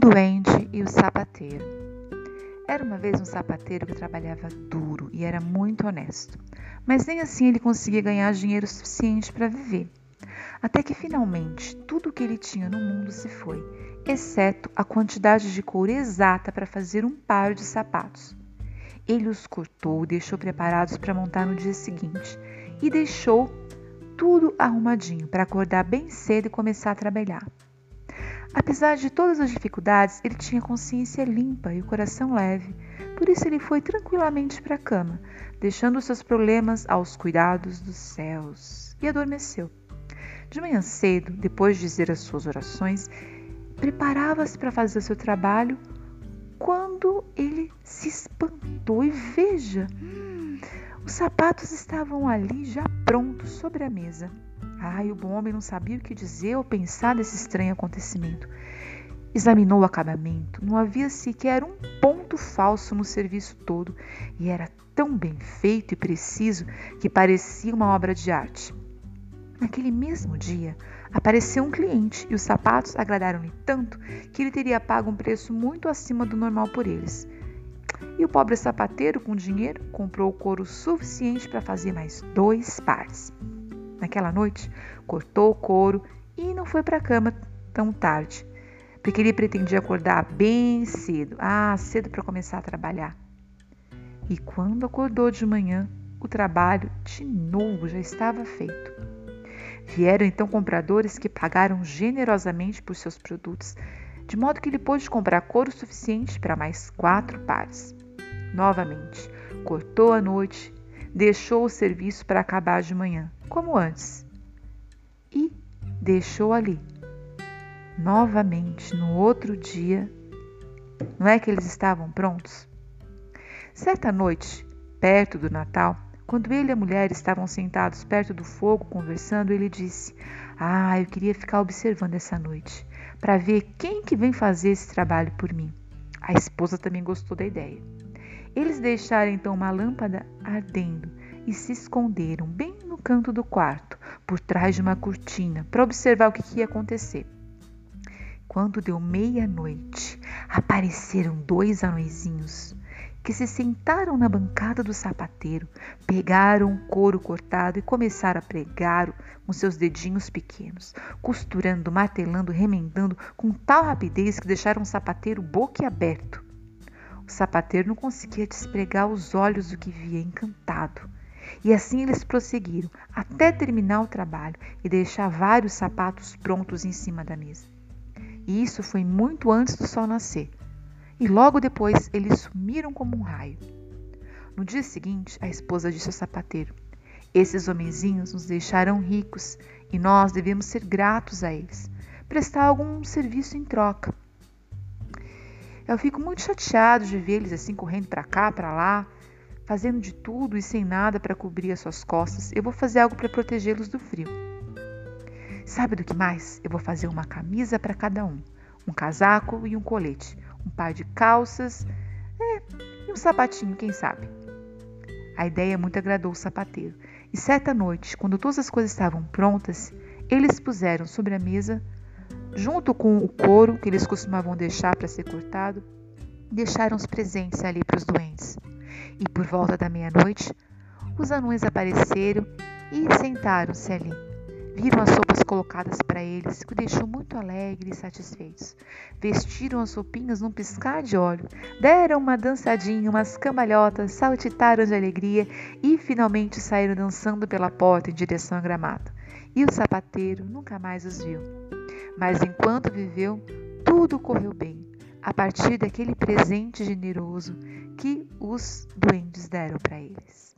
Duende e o Sapateiro. Era uma vez um sapateiro que trabalhava duro e era muito honesto, mas nem assim ele conseguia ganhar dinheiro suficiente para viver. Até que finalmente tudo o que ele tinha no mundo se foi, exceto a quantidade de couro exata para fazer um par de sapatos. Ele os cortou e deixou preparados para montar no dia seguinte e deixou tudo arrumadinho para acordar bem cedo e começar a trabalhar. Apesar de todas as dificuldades, ele tinha consciência limpa e o coração leve. Por isso ele foi tranquilamente para a cama, deixando seus problemas aos cuidados dos céus, e adormeceu. De manhã cedo, depois de dizer as suas orações, preparava-se para fazer seu trabalho quando ele se espantou e veja, hum, os sapatos estavam ali já prontos sobre a mesa. Ai, o bom homem não sabia o que dizer ou pensar desse estranho acontecimento. Examinou o acabamento, não havia sequer um ponto falso no serviço todo e era tão bem feito e preciso que parecia uma obra de arte. Naquele mesmo dia, apareceu um cliente e os sapatos agradaram-lhe tanto que ele teria pago um preço muito acima do normal por eles. E o pobre sapateiro, com dinheiro, comprou o couro suficiente para fazer mais dois pares. Naquela noite, cortou o couro e não foi para a cama tão tarde, porque ele pretendia acordar bem cedo, ah, cedo para começar a trabalhar. E quando acordou de manhã, o trabalho de novo já estava feito. Vieram então compradores que pagaram generosamente por seus produtos, de modo que ele pôde comprar couro suficiente para mais quatro pares. Novamente, cortou a noite, deixou o serviço para acabar de manhã como antes, e deixou ali. Novamente, no outro dia, não é que eles estavam prontos? Certa noite, perto do Natal, quando ele e a mulher estavam sentados perto do fogo conversando, ele disse: Ah, eu queria ficar observando essa noite, para ver quem que vem fazer esse trabalho por mim. A esposa também gostou da ideia. Eles deixaram então uma lâmpada ardendo e se esconderam bem no canto do quarto, por trás de uma cortina, para observar o que ia acontecer. Quando deu meia-noite, apareceram dois anõezinhos que se sentaram na bancada do sapateiro, pegaram o couro cortado e começaram a pregar com seus dedinhos pequenos, costurando, martelando, remendando com tal rapidez que deixaram o sapateiro boquiaberto. O sapateiro não conseguia despregar os olhos do que via encantado. E assim eles prosseguiram até terminar o trabalho e deixar vários sapatos prontos em cima da mesa. E isso foi muito antes do sol nascer. E logo depois eles sumiram como um raio. No dia seguinte, a esposa disse ao sapateiro: Esses homenzinhos nos deixaram ricos e nós devemos ser gratos a eles, prestar algum serviço em troca. Eu fico muito chateado de ver eles assim correndo para cá, para lá, fazendo de tudo e sem nada para cobrir as suas costas, eu vou fazer algo para protegê-los do frio. Sabe do que mais? Eu vou fazer uma camisa para cada um, um casaco e um colete, um par de calças é, e um sapatinho, quem sabe. A ideia muito agradou o sapateiro, e certa noite, quando todas as coisas estavam prontas, eles puseram sobre a mesa, junto com o couro que eles costumavam deixar para ser cortado, deixaram os presentes ali para os doentes. E por volta da meia-noite, os anões apareceram e sentaram-se ali. Viram as sopas colocadas para eles, que o deixou muito alegres e satisfeitos. Vestiram as roupinhas num piscar de olho, deram uma dançadinha, umas cambalhotas, saltitaram de alegria e finalmente saíram dançando pela porta em direção à gramado. E o sapateiro nunca mais os viu. Mas enquanto viveu, tudo correu bem a partir daquele presente generoso que os duendes deram para eles.